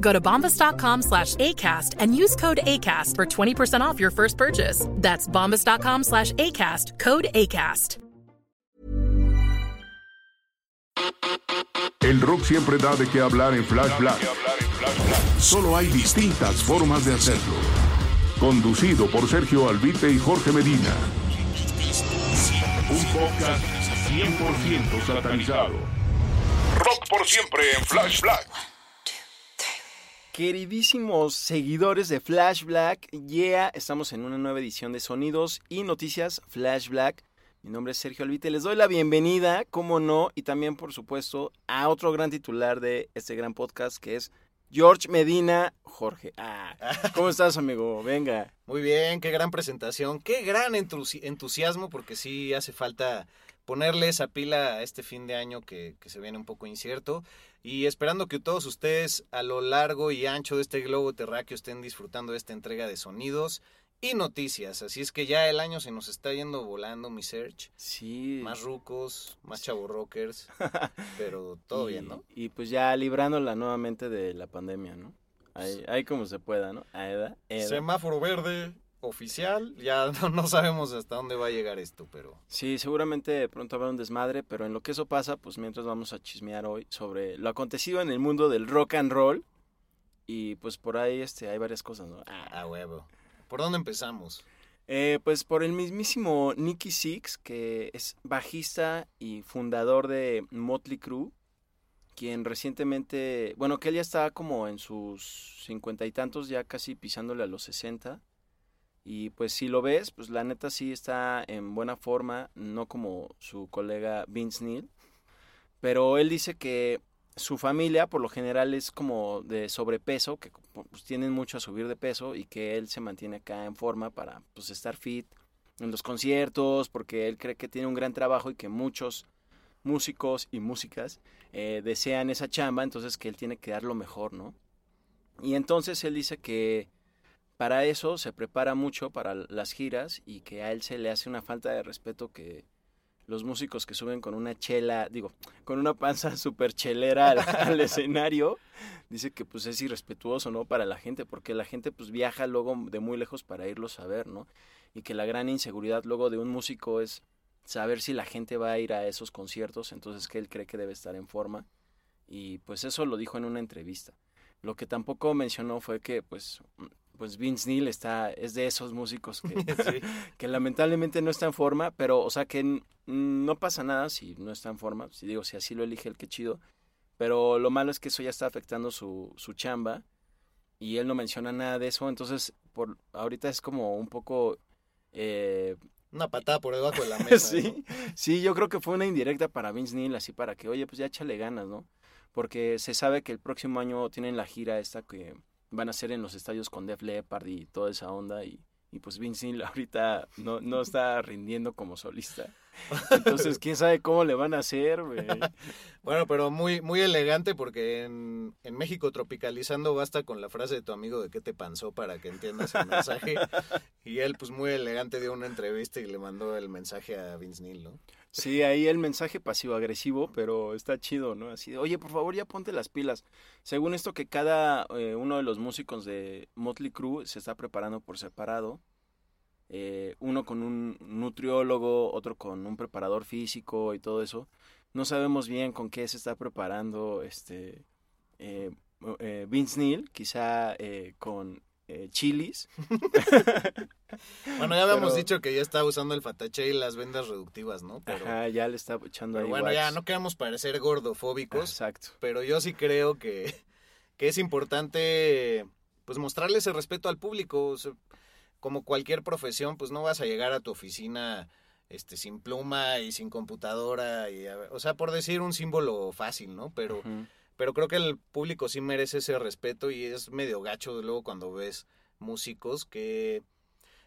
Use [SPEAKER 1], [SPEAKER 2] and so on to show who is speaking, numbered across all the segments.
[SPEAKER 1] Go to bombas.com slash ACAST and use code ACAST for 20% off your first purchase. That's bombas.com slash ACAST, code ACAST.
[SPEAKER 2] El rock siempre da de qué hablar en Flash Black. Solo hay distintas formas de hacerlo. Conducido por Sergio Albite y Jorge Medina. Un podcast 100% satanizado. Rock por siempre en Flash Black.
[SPEAKER 3] Queridísimos seguidores de Flash Black, yeah, estamos en una nueva edición de Sonidos y Noticias Flash Black. Mi nombre es Sergio Albite, les doy la bienvenida, como no, y también por supuesto a otro gran titular de este gran podcast que es George Medina Jorge. Ah, ¿cómo estás, amigo? Venga.
[SPEAKER 4] Muy bien, qué gran presentación, qué gran entusi- entusiasmo, porque sí hace falta ponerle esa pila a este fin de año que, que se viene un poco incierto. Y esperando que todos ustedes a lo largo y ancho de este globo terráqueo estén disfrutando de esta entrega de sonidos y noticias. Así es que ya el año se nos está yendo volando, mi search.
[SPEAKER 3] Sí.
[SPEAKER 4] Más rucos, más rockers, pero todo
[SPEAKER 3] y,
[SPEAKER 4] bien, ¿no?
[SPEAKER 3] Y pues ya librándola nuevamente de la pandemia, ¿no? Ahí, ahí como se pueda, ¿no? Aeda, eda.
[SPEAKER 4] Semáforo verde oficial, ya no, no sabemos hasta dónde va a llegar esto, pero...
[SPEAKER 3] Sí, seguramente pronto habrá un desmadre, pero en lo que eso pasa, pues mientras vamos a chismear hoy sobre lo acontecido en el mundo del rock and roll. Y pues por ahí este, hay varias cosas, ¿no? Ah,
[SPEAKER 4] A huevo. ¿Por dónde empezamos?
[SPEAKER 3] Eh, pues por el mismísimo Nicky Six, que es bajista y fundador de Motley Crue, quien recientemente, bueno, que él ya está como en sus cincuenta y tantos, ya casi pisándole a los sesenta. Y pues si lo ves, pues la neta sí está en buena forma, no como su colega Vince Neil. Pero él dice que su familia por lo general es como de sobrepeso, que pues, tienen mucho a subir de peso y que él se mantiene acá en forma para pues estar fit en los conciertos, porque él cree que tiene un gran trabajo y que muchos músicos y músicas eh, desean esa chamba, entonces que él tiene que dar lo mejor, ¿no? Y entonces él dice que para eso se prepara mucho para las giras y que a él se le hace una falta de respeto que los músicos que suben con una chela, digo, con una panza súper chelera al, al, escenario, dice que pues es irrespetuoso, ¿no? Para la gente, porque la gente pues viaja luego de muy lejos para irlos a ver, ¿no? Y que la gran inseguridad luego de un músico es saber si la gente va a ir a esos conciertos, entonces que él cree que debe estar en forma. Y pues eso lo dijo en una entrevista. Lo que tampoco mencionó fue que pues pues Vince Neil está, es de esos músicos que, sí. que lamentablemente no está en forma, pero, o sea, que no pasa nada si no está en forma, si digo, si así lo elige el que chido, pero lo malo es que eso ya está afectando su, su chamba y él no menciona nada de eso, entonces, por ahorita es como un poco... Eh,
[SPEAKER 4] una patada por debajo de la mesa.
[SPEAKER 3] sí,
[SPEAKER 4] ¿no?
[SPEAKER 3] sí, yo creo que fue una indirecta para Vince Neil, así para que, oye, pues ya échale ganas, ¿no? Porque se sabe que el próximo año tienen la gira esta que van a ser en los estadios con Def Leppard y toda esa onda y, y pues Vince Neil ahorita no, no está rindiendo como solista. Entonces, quién sabe cómo le van a hacer.
[SPEAKER 4] Bueno, pero muy, muy elegante porque en, en, México tropicalizando basta con la frase de tu amigo de qué te panzó para que entiendas el mensaje. y él, pues muy elegante, dio una entrevista y le mandó el mensaje a Vince Neil, ¿no?
[SPEAKER 3] Sí, ahí el mensaje pasivo-agresivo, pero está chido, ¿no? Así de, oye, por favor, ya ponte las pilas. Según esto que cada eh, uno de los músicos de Motley Crue se está preparando por separado. Eh, uno con un nutriólogo, otro con un preparador físico y todo eso. No sabemos bien con qué se está preparando este eh, Vince Neil, quizá con eh, chilis.
[SPEAKER 4] Bueno, ya habíamos
[SPEAKER 3] Pero-
[SPEAKER 4] dicho que ya está usando el fatache y las vendas reductivas, ¿no? Pero,
[SPEAKER 3] Ajá, ya le está echando
[SPEAKER 4] pero
[SPEAKER 3] ahí
[SPEAKER 4] bueno, ya no queremos parecer gordofóbicos,
[SPEAKER 3] Exacto.
[SPEAKER 4] pero yo sí creo que, que es importante pues mostrarle ese respeto al público. O sea, como cualquier profesión, pues no vas a llegar a tu oficina este sin pluma y sin computadora y o sea, por decir un símbolo fácil, ¿no? Pero. Pero creo que el público sí merece ese respeto y es medio gacho luego cuando ves músicos que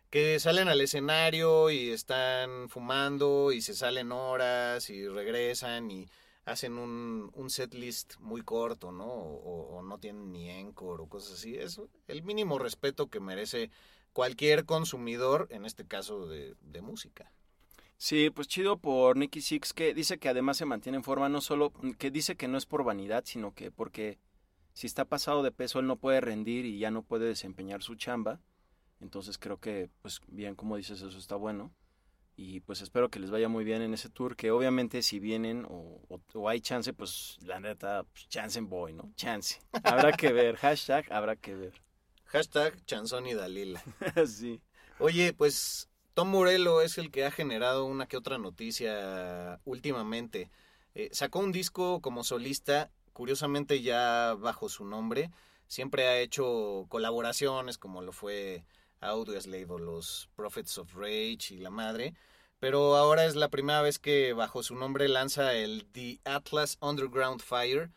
[SPEAKER 4] que salen al escenario y están fumando y se salen horas y regresan y hacen un, un set list muy corto, ¿no? O, no tienen ni encore o cosas así. Es el mínimo respeto que merece cualquier consumidor, en este caso de, de música.
[SPEAKER 3] Sí, pues chido por Nicky Six, que dice que además se mantiene en forma, no solo, que dice que no es por vanidad, sino que porque si está pasado de peso, él no puede rendir y ya no puede desempeñar su chamba. Entonces creo que, pues bien, como dices, eso está bueno. Y pues espero que les vaya muy bien en ese tour, que obviamente si vienen o, o- o hay chance, pues la neta, pues, chance en boy, ¿no? Chance. Habrá que ver, hashtag, habrá que ver.
[SPEAKER 4] Hashtag Chanzón y Dalila.
[SPEAKER 3] sí.
[SPEAKER 4] Oye, pues Tom Morello es el que ha generado una que otra noticia últimamente. Eh, sacó un disco como solista, curiosamente ya bajo su nombre. Siempre ha hecho colaboraciones como lo fue Audioslave o los Prophets of Rage y la madre. Pero ahora es la primera vez que bajo su nombre lanza el The Atlas Underground Fire,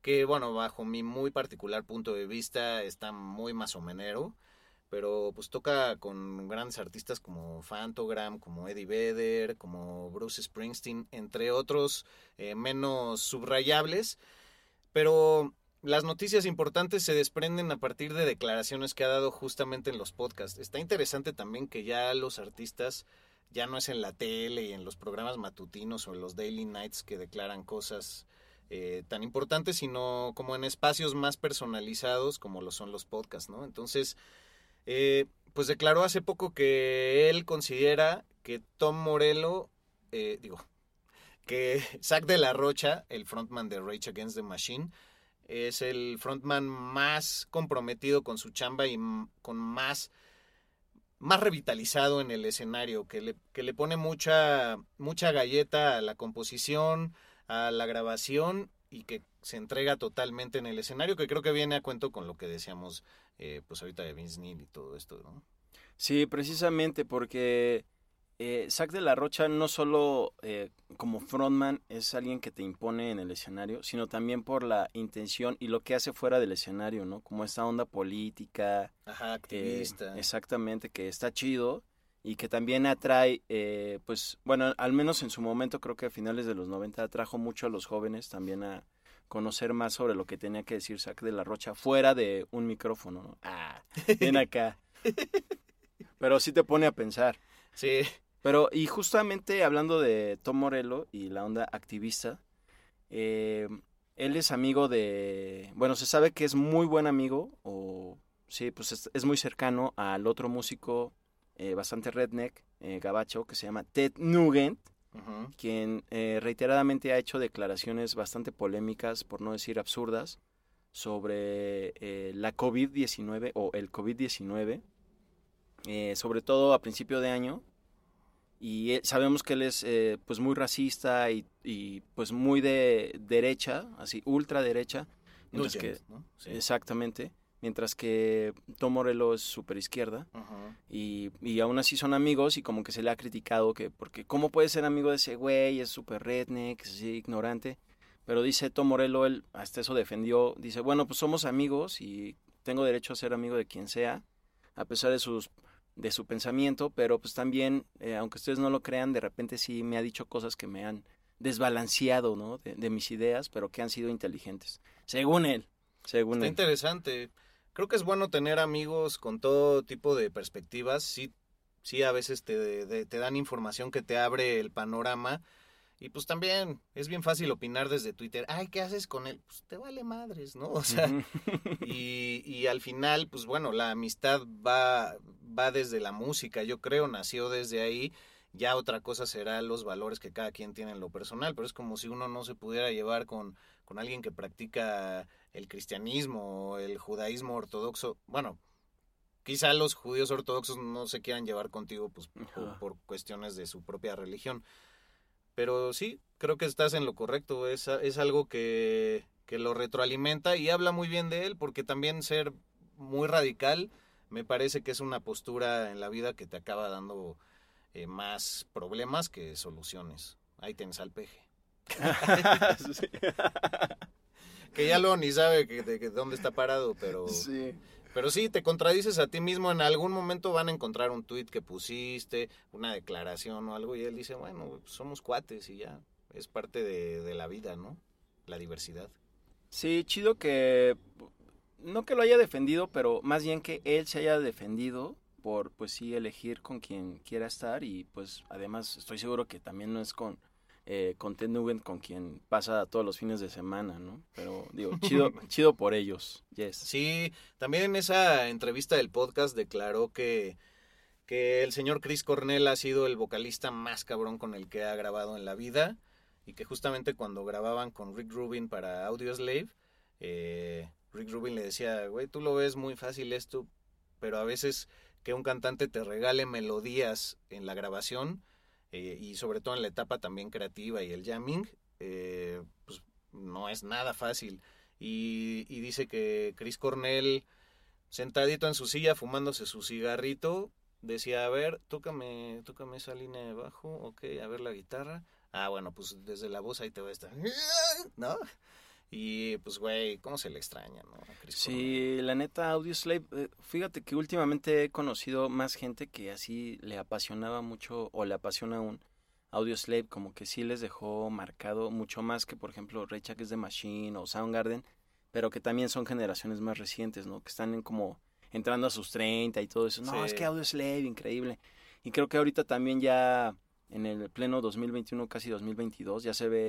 [SPEAKER 4] que bueno, bajo mi muy particular punto de vista está muy masomenero pero pues toca con grandes artistas como Fantogram, como Eddie Vedder, como Bruce Springsteen, entre otros eh, menos subrayables, pero las noticias importantes se desprenden a partir de declaraciones que ha dado justamente en los podcasts. Está interesante también que ya los artistas ya no es en la tele y en los programas matutinos o en los daily nights que declaran cosas eh, tan importantes, sino como en espacios más personalizados como lo son los podcasts, ¿no? Entonces, eh, pues declaró hace poco que él considera que Tom Morello, eh, digo, que Zack de la Rocha, el frontman de Rage Against the Machine, es el frontman más comprometido con su chamba y con más más revitalizado en el escenario, que le, que le pone mucha, mucha galleta a la composición, a la grabación y que se entrega totalmente en el escenario, que creo que viene a cuento con lo que decíamos eh, pues ahorita de Vince Neil y todo esto, ¿no?
[SPEAKER 3] Sí, precisamente porque eh, Zack de la Rocha no solo eh, como frontman es alguien que te impone en el escenario, sino también por la intención y lo que hace fuera del escenario, ¿no? Como esta onda política,
[SPEAKER 4] Ajá,
[SPEAKER 3] eh,
[SPEAKER 4] activista.
[SPEAKER 3] exactamente, que está chido y que también atrae, eh, pues, bueno, al menos en su momento, creo que a finales de los 90 atrajo mucho a los jóvenes también a conocer más sobre lo que tenía que decir Zack de la Rocha fuera de un micrófono, ¿no? Ah, ven acá. Pero sí te pone a pensar.
[SPEAKER 4] Sí,
[SPEAKER 3] Pero, y justamente hablando de Tom Morello y la onda activista, eh, él es amigo de, bueno, se sabe que es muy buen amigo, o sí, pues es, es muy cercano al otro músico eh, bastante redneck, eh, gabacho, que se llama Ted Nugent, quien eh, reiteradamente ha hecho declaraciones bastante polémicas, por no decir absurdas, sobre eh, la COVID-19 o el COVID-19, eh, sobre todo a principio de año. Y sabemos que él es eh, pues muy racista y, y, pues muy de derecha, así
[SPEAKER 4] Nugent, ¿no? Sí.
[SPEAKER 3] exactamente. Mientras que Tom Morello es super izquierda. Y, y aún así son amigos y como que se le ha criticado que, porque ¿cómo puede ser amigo de ese güey? Es súper redneck, es así, ignorante. Pero dice Tom Morello, él hasta eso defendió, dice, bueno, pues somos amigos y tengo derecho a ser amigo de quien sea, a pesar de sus de su pensamiento, pero pues también, eh, aunque ustedes no lo crean, de repente sí me ha dicho cosas que me han desbalanceado, ¿no? De, de mis ideas, pero que han sido inteligentes. Según él, según
[SPEAKER 4] Está
[SPEAKER 3] él.
[SPEAKER 4] interesante. Creo que es bueno tener amigos con todo tipo de perspectivas. Sí, sí a veces te, de- te dan información que te abre el panorama. Y pues también es bien fácil opinar desde Twitter. Ay, ¿qué haces con él? Pues te vale madres, ¿no? O sea, y, y al final, pues bueno, la amistad va, va desde la música, yo creo, nació desde ahí. Ya otra cosa será los valores que cada quien tiene en lo personal, pero es como si uno no se pudiera llevar con, con alguien que practica el cristianismo o el judaísmo ortodoxo. Bueno, quizá los judíos ortodoxos no se quieran llevar contigo pues, por, cuestiones de su propia religión. Pero sí, creo que estás en lo correcto. Es, es algo que, que lo retroalimenta y habla muy bien de él, porque también ser muy radical me parece que es una postura en la vida que te acaba dando eh, más problemas que soluciones. Ahí tienes al peje.
[SPEAKER 3] Sí.
[SPEAKER 4] Que ya luego ni sabe que, de, que dónde está parado, pero...
[SPEAKER 3] Sí.
[SPEAKER 4] Pero sí, te contradices a ti mismo. En algún momento van a encontrar un tuit que pusiste, una declaración o algo, y él dice, bueno, somos cuates y ya. Es parte de, de la vida, ¿no? La diversidad.
[SPEAKER 3] Sí, chido que no que lo haya defendido, pero más bien que él se haya defendido por pues sí elegir con quien quiera estar y pues además estoy seguro que también no es con eh, con Ted Nugent con quien pasa todos los fines de semana, ¿no? Pero digo, chido chido por ellos. Yes.
[SPEAKER 4] Sí, también en esa entrevista del podcast declaró que, que el señor Chris Cornell ha sido el vocalista más cabrón con el que ha grabado en la vida y que justamente cuando grababan con Rick Rubin para Audioslave, eh, Rick Rubin le decía, güey, tú lo ves muy fácil esto, pero a veces que un cantante te regale melodías en la grabación eh, y sobre todo en la etapa también creativa y el jamming, eh, pues no es nada fácil. Y, y dice que Chris Cornell, sentadito en su silla, fumándose su cigarrito, decía, a ver, tócame, tócame esa línea de bajo, ok, a ver la guitarra. Ah, bueno, pues desde la voz ahí te va a estar, ¿no? Y pues, güey, ¿cómo se le extraña, no?
[SPEAKER 3] Sí, la neta Audioslave, eh, fíjate que últimamente he conocido más gente que así le apasionaba mucho o le apasiona aún Audioslave, como que sí les dejó marcado mucho más que por ejemplo Rage Against the Machine o Soundgarden, pero que también son generaciones más recientes, ¿no? Que están en como entrando a sus 30 y todo eso. No,
[SPEAKER 4] Sí.
[SPEAKER 3] es que Audioslave, increíble. Y creo que ahorita también ya en el pleno 2021, casi 2022, ya se ve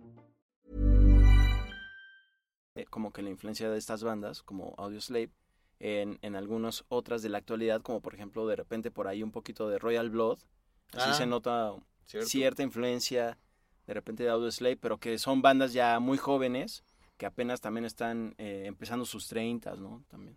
[SPEAKER 3] Eh, como que la influencia de estas bandas, como Audioslave, en, en algunas otras de la actualidad, como por ejemplo de repente por ahí un poquito de Royal Blood, así
[SPEAKER 4] Ah,
[SPEAKER 3] se nota
[SPEAKER 4] ¿cierto?
[SPEAKER 3] cierta influencia de repente de Audioslave, pero que son bandas ya muy jóvenes, que apenas también están eh, empezando sus 30, ¿no? También.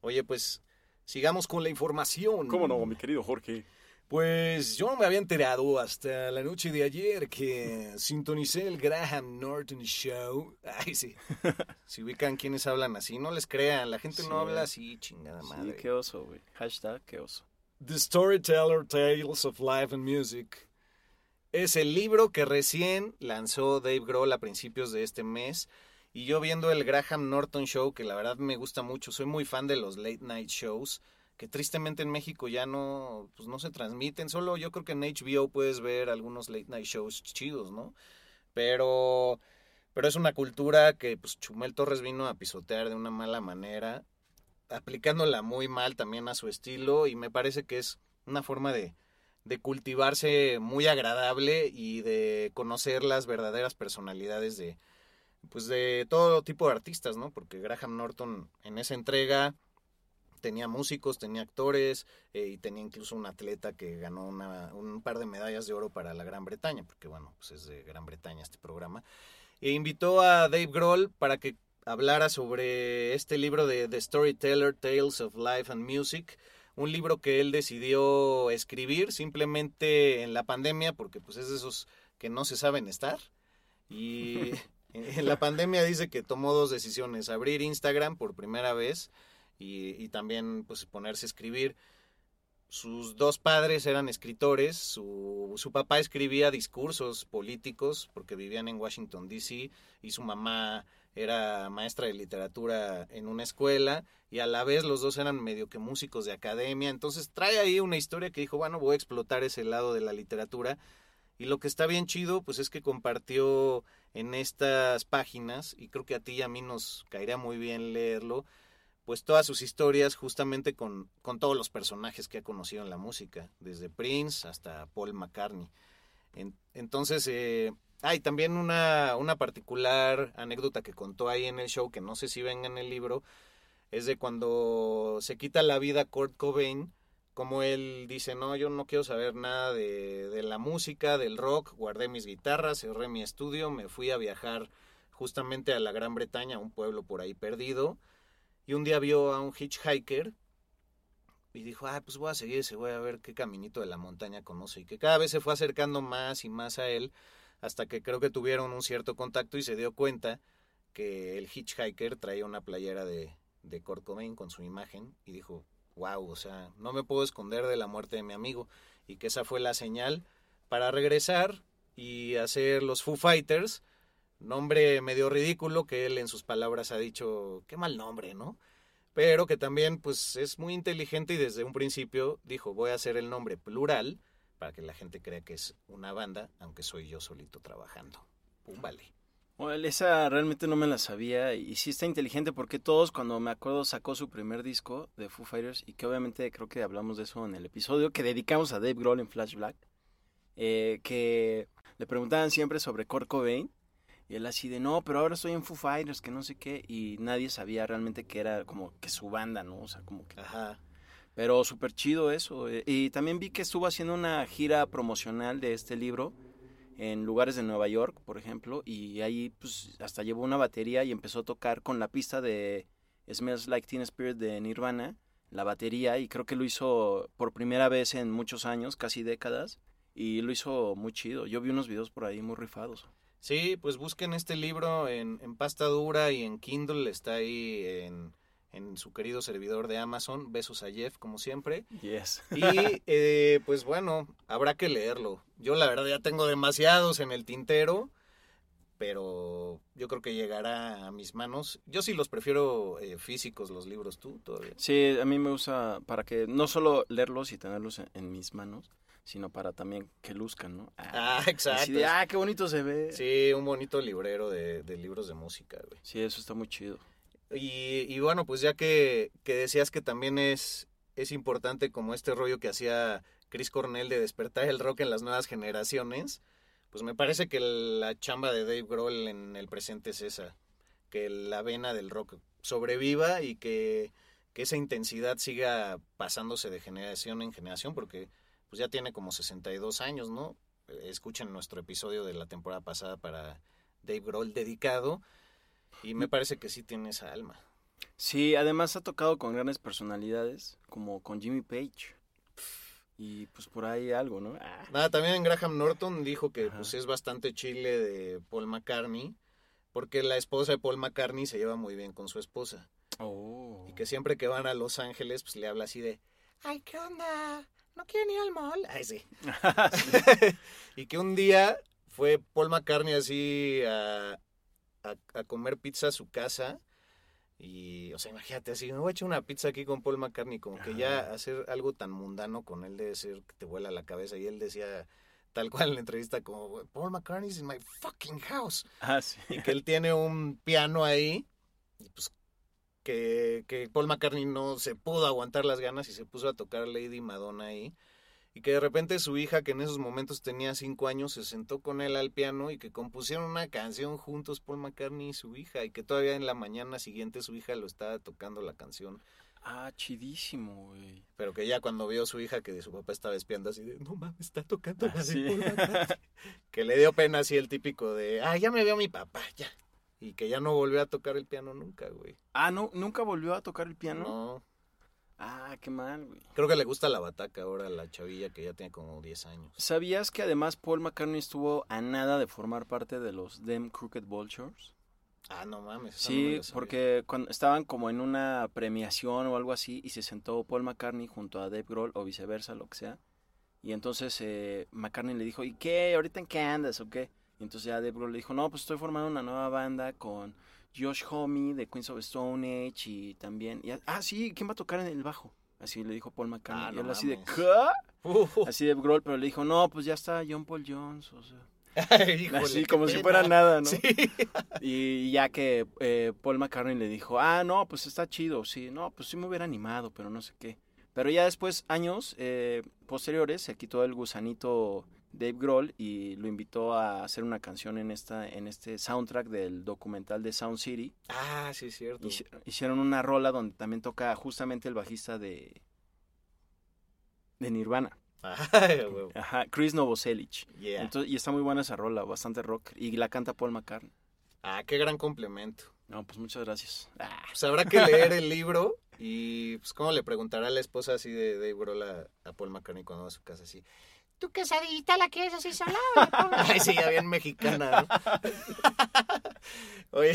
[SPEAKER 4] Oye, pues sigamos con la información.
[SPEAKER 3] mi querido Jorge?
[SPEAKER 4] Pues yo no me había enterado hasta la noche de ayer que sintonicé el Graham Norton Show. Ay, sí. Si ubican quienes hablan así, no les crean. La gente
[SPEAKER 3] Sí.
[SPEAKER 4] no habla así, chingada
[SPEAKER 3] Sí,
[SPEAKER 4] madre.
[SPEAKER 3] qué oso, güey. Hashtag, qué oso.
[SPEAKER 4] The Storyteller Tales of Life and Music. Es el libro que recién lanzó Dave Grohl a principios de este mes. Y yo viendo el Graham Norton Show, que la verdad me gusta mucho, soy muy fan de los late night shows, que tristemente en México ya no, pues no se transmiten. Solo yo creo que en HBO puedes ver algunos late night shows chidos, ¿no? Pero, pero es una cultura que pues Chumel Torres vino a pisotear de una mala manera aplicándola muy mal también a su estilo y me parece que es una forma de, de cultivarse muy agradable y de conocer las verdaderas personalidades de pues de todo tipo de artistas, ¿no? Porque Graham Norton en esa entrega tenía músicos, tenía actores eh, y tenía incluso un atleta que ganó una, un par de medallas de oro para la Gran Bretaña, porque bueno, pues es de Gran Bretaña este programa. E invitó a Dave Grohl para que hablara sobre este libro de The Storyteller Tales of Life and Music, un libro que él decidió escribir simplemente en la pandemia, porque pues es de esos que no se saben estar. Y en la pandemia dice que tomó dos decisiones, abrir Instagram por primera vez y, también pues ponerse a escribir. Sus dos padres eran escritores, su, su papá escribía discursos políticos porque vivían en Washington, D.C. y su mamá era maestra de literatura en una escuela y a la vez los dos eran medio que músicos de academia. Entonces trae ahí una historia que dijo, bueno, voy a explotar ese lado de la literatura. Y lo que está bien chido, pues es que compartió en estas páginas, y creo que a ti y a mí nos caería muy bien leerlo, pues todas sus historias justamente con, con todos los personajes que ha conocido en la música, desde Prince hasta Paul McCartney. En, entonces, eh, hay también una, una particular anécdota que contó ahí en el show, que no sé si venga en el libro, es de cuando se quita la vida Kurt Cobain, como él dice, no, yo no quiero saber nada de, de la música, del rock, guardé mis guitarras, cerré mi estudio, me fui a viajar justamente a la Gran Bretaña, un pueblo por ahí perdido, y un día vio a un hitchhiker y dijo, ah, pues voy a seguir ese, voy a ver qué caminito de la montaña conoce, y que cada vez se fue acercando más y más a él, hasta que creo que tuvieron un cierto contacto y se dio cuenta que el hitchhiker traía una playera de, de Kurt Cobain con su imagen y dijo, wow, o sea, no me puedo esconder de la muerte de mi amigo y que esa fue la señal para regresar y hacer los Foo Fighters, nombre medio ridículo que él en sus palabras ha dicho, qué mal nombre, ¿no? Pero que también pues es muy inteligente y desde un principio dijo, voy a hacer el nombre plural para que la gente crea que es una banda, aunque soy yo solito trabajando. Pum, vale.
[SPEAKER 3] Well, esa realmente no me la sabía y sí está inteligente porque todos cuando me acuerdo sacó su primer disco de Foo Fighters y que obviamente creo que hablamos de eso en el episodio que dedicamos a Dave Grohl en Flash Black, eh, que le preguntaban siempre sobre Kurt Cobain y él así de no, pero ahora estoy en Foo Fighters, que no sé qué y nadie sabía realmente que era como que su banda, ¿no? O sea, como que...
[SPEAKER 4] Ajá.
[SPEAKER 3] Pero súper chido eso. eh. Y también vi que estuvo haciendo una gira promocional de este libro en lugares de Nueva York, por ejemplo, y ahí pues hasta llevó una batería y empezó a tocar con la pista de Smells Like Teen Spirit de Nirvana, la batería, y creo que lo hizo por primera vez en muchos años, casi décadas, y lo hizo muy chido. Yo vi unos videos por ahí muy rifados.
[SPEAKER 4] Sí, pues busquen este libro en, en pasta dura y en Kindle, está ahí en, en su querido servidor de Amazon. Besos a Jeff, como siempre.
[SPEAKER 3] Yes.
[SPEAKER 4] Y eh, pues bueno, habrá que leerlo. Yo la verdad ya tengo demasiados en el tintero, pero yo creo que llegará a mis manos. Yo sí los prefiero eh, físicos, los libros, tú todavía.
[SPEAKER 3] Sí, a mí me gusta para que no solo leerlos y tenerlos en, en mis manos, sino para también que luzcan, ¿no?
[SPEAKER 4] Ah,
[SPEAKER 3] así
[SPEAKER 4] exacto.
[SPEAKER 3] de, ah, qué bonito se ve.
[SPEAKER 4] Sí, un bonito librero de, de libros de música, güey.
[SPEAKER 3] Sí, eso está muy chido.
[SPEAKER 4] Y, y bueno, pues ya que, que decías que también es, es importante como este rollo que hacía Chris Cornell de despertar el rock en las nuevas generaciones, pues me parece que la chamba de Dave Grohl en el presente es esa, que la vena del rock sobreviva y que, que esa intensidad siga pasándose de generación en generación, porque pues ya tiene como 62 años, ¿no? Escuchen nuestro episodio de la temporada pasada para Dave Grohl dedicado y me parece que sí tiene esa alma.
[SPEAKER 3] Sí, además ha tocado con grandes personalidades, como con Jimmy Page. Y pues por ahí algo, ¿no? Ah.
[SPEAKER 4] Nada, también Graham Norton dijo que
[SPEAKER 3] Ajá.
[SPEAKER 4] pues es bastante chile de Paul McCartney, porque la esposa de Paul McCartney se lleva muy bien con su esposa.
[SPEAKER 3] Oh.
[SPEAKER 4] Y que siempre que van a Los Ángeles, pues le habla así de, ay, ¿qué onda? ¿No quieren ir al mall? Ay, sí. y que un día fue Paul McCartney así a, a, a comer pizza a su casa. Y, o sea, imagínate así, me voy a echar una pizza aquí con Paul McCartney, como que ya hacer algo tan mundano con él debe ser que te vuela la cabeza. Y él decía, tal cual en la entrevista, como, Paul McCartney's in my fucking house.
[SPEAKER 3] Ah, sí.
[SPEAKER 4] Y que él tiene un piano ahí, y pues que, que Paul McCartney no se pudo aguantar las ganas y se puso a tocar Lady Madonna ahí. Y que de repente su hija, que en esos momentos tenía cinco años, se sentó con él al piano y que compusieron una canción juntos, Paul McCartney y su hija. Y que todavía en la mañana siguiente su hija lo estaba tocando la canción.
[SPEAKER 3] Ah, chidísimo, güey.
[SPEAKER 4] Pero que ya cuando vio a su hija que de su papá estaba espiando así de, no mames, está tocando la de
[SPEAKER 3] Ah, sí.
[SPEAKER 4] Paul McCartney". que le dio pena así el típico de, ah, ya me vio mi papá, ya. Y que ya no volvió a tocar el piano nunca, güey.
[SPEAKER 3] Ah, no, nunca volvió a tocar el piano.
[SPEAKER 4] No,
[SPEAKER 3] Ah, qué mal, güey.
[SPEAKER 4] creo que le gusta la bataca ahora a la chavilla que ya tiene como 10 años.
[SPEAKER 3] ¿Sabías que además Paul McCartney estuvo a nada de formar parte de los Them Crooked Vultures?
[SPEAKER 4] Ah, no mames. no
[SPEAKER 3] Sí, porque cuando estaban como en una premiación o algo así y se sentó Paul McCartney junto a Dave Grohl o viceversa, lo que sea. Y entonces eh, McCartney le dijo, ¿y qué? ¿Ahorita en qué andas o qué? Y entonces ya Dave Grohl le dijo, no, pues estoy formando una nueva banda con Josh Homme de Queens of Stone Age y también... y, ah, sí, ¿quién va a tocar en el bajo? Así le dijo Paul McCartney.
[SPEAKER 4] Ah,
[SPEAKER 3] y él así de. ¿qué?
[SPEAKER 4] Uh,
[SPEAKER 3] Así Dave Grohl, pero le dijo, no, pues ya está John Paul Jones, o sea...
[SPEAKER 4] híjole,
[SPEAKER 3] así como si fuera nada, ¿no?
[SPEAKER 4] Sí.
[SPEAKER 3] Y ya que eh, Paul McCartney le dijo, ah, no, pues está chido, sí, no, pues sí me hubiera animado, pero no sé qué. Pero ya después, años eh, posteriores, se quitó el gusanito Dave Grohl y lo invitó a hacer una canción en, esta, en este soundtrack del documental de Sound City.
[SPEAKER 4] Ah, sí, es cierto.
[SPEAKER 3] Hici- Hicieron una rola donde también toca justamente el bajista de, de Nirvana,
[SPEAKER 4] Ay.
[SPEAKER 3] Ajá, Chris Novoselic.
[SPEAKER 4] Yeah.
[SPEAKER 3] Entonces, y está muy buena esa rola, bastante rock. Y la canta Paul McCartney.
[SPEAKER 4] Ah, qué gran complemento.
[SPEAKER 3] No, pues muchas gracias. Ah.
[SPEAKER 4] Pues habrá que leer el libro y pues cómo le preguntará a la esposa así de Dave Grohl a, a Paul McCartney cuando va a su casa así.
[SPEAKER 5] ¿Tu quesadillita la quieres así sola?
[SPEAKER 4] Ay, sí, ya bien mexicana, ¿no? Oye,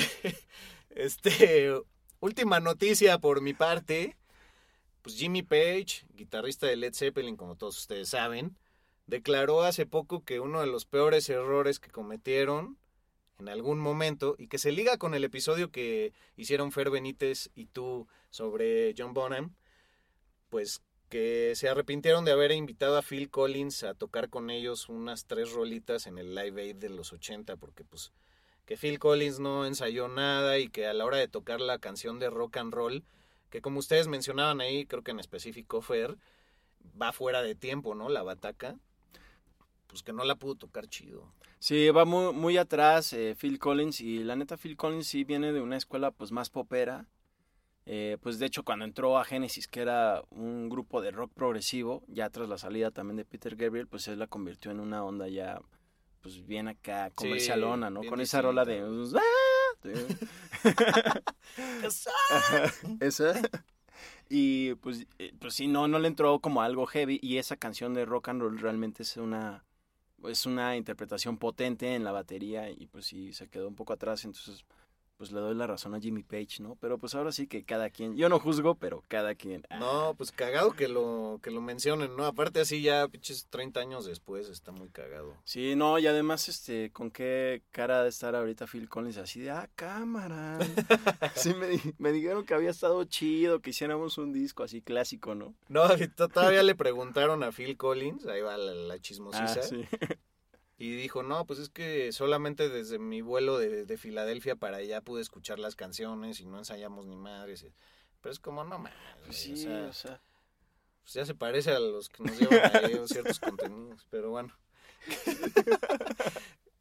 [SPEAKER 4] este, última noticia por mi parte. Pues Jimmy Page, guitarrista de Led Zeppelin, como todos ustedes saben, declaró hace poco que uno de los peores errores que cometieron en algún momento y que se liga con el episodio que hicieron Fer Benítez y tú sobre John Bonham, pues que se arrepintieron de haber invitado a Phil Collins a tocar con ellos unas tres rolitas en el Live Aid de los 80, porque pues que Phil Collins no ensayó nada y que a la hora de tocar la canción de rock and roll, que como ustedes mencionaban ahí, creo que en específico Fer, va fuera de tiempo, ¿no? La bataca, pues que no la pudo tocar chido.
[SPEAKER 3] Sí, va muy, muy atrás eh, Phil Collins y la neta Phil Collins sí viene de una escuela pues más popera. Eh, pues de hecho cuando entró a Genesis, que era un grupo de rock progresivo, ya tras la salida también de Peter Gabriel, pues él la convirtió en una onda ya pues bien acá comercialona, ¿no? Con esa rola de... Ajá, esa. Y pues, eh, pues sí, no, no le entró como algo heavy y esa canción de rock and roll realmente es una es una interpretación potente en la batería y pues sí se quedó un poco atrás, entonces pues le doy la razón a Jimmy Page, ¿no? Pero pues ahora sí que cada quien, yo no juzgo, pero cada quien. ah,
[SPEAKER 4] No, pues cagado que lo, que lo mencionen, ¿no? Aparte así ya, pinches 30 años después, está muy cagado.
[SPEAKER 3] Sí, no, y además, este, con qué cara de estar ahorita Phil Collins así de, ah, cámara. sí, me, di- me dijeron que había estado chido, que hiciéramos un disco así clásico, ¿no?
[SPEAKER 4] No, todavía le preguntaron a Phil Collins, ahí va la, la chismosisa,
[SPEAKER 3] Ah, sí.
[SPEAKER 4] Y dijo, no, pues es que solamente desde mi vuelo de, de Filadelfia para allá pude escuchar las canciones y no ensayamos ni madres. Pero es como, no mames,
[SPEAKER 3] Pues sí,
[SPEAKER 4] o sea,
[SPEAKER 3] o sea.
[SPEAKER 4] pues ya se parece a los que nos llevan a leer ciertos contenidos, pero bueno.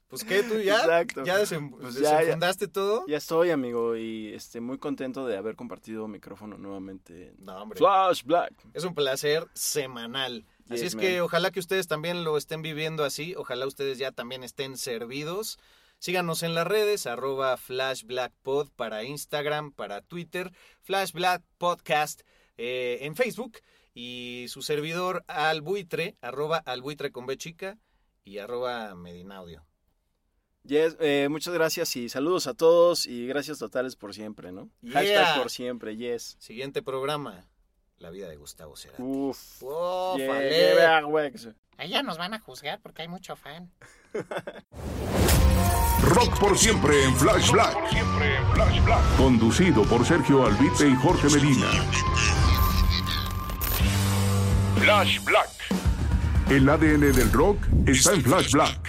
[SPEAKER 4] Pues qué, tú ya,
[SPEAKER 3] Exacto.
[SPEAKER 4] ya,
[SPEAKER 3] Pues ya, ya.
[SPEAKER 4] desenfundaste todo.
[SPEAKER 3] Ya estoy, amigo, y este, muy contento de haber compartido micrófono nuevamente. en
[SPEAKER 4] No, hombre.
[SPEAKER 3] Flash Black.
[SPEAKER 4] Es un placer semanal. Así
[SPEAKER 3] Yes,
[SPEAKER 4] es que ojalá que ustedes también lo estén viviendo así, ojalá ustedes ya también estén servidos. Síganos en las redes, arroba flashblackpod para Instagram, para Twitter, Flashblack Podcast eh, en Facebook y su servidor albuitre, arroba albuitre con B chica y arroba medinaudio.
[SPEAKER 3] Yes, eh, muchas gracias y saludos a todos y gracias totales por siempre, ¿no?
[SPEAKER 4] Yeah.
[SPEAKER 3] Hashtag por siempre, yes.
[SPEAKER 4] Siguiente programa, La vida de Gustavo Cerati.
[SPEAKER 3] Uf.
[SPEAKER 4] ¡Uf,
[SPEAKER 3] Yeah.
[SPEAKER 5] Allá nos van a juzgar porque hay mucho fan.
[SPEAKER 2] Rock por siempre en Flash Black. Conducido por Sergio Albite y Jorge Medina. Flash Black. El ADN del rock está en Flash Black.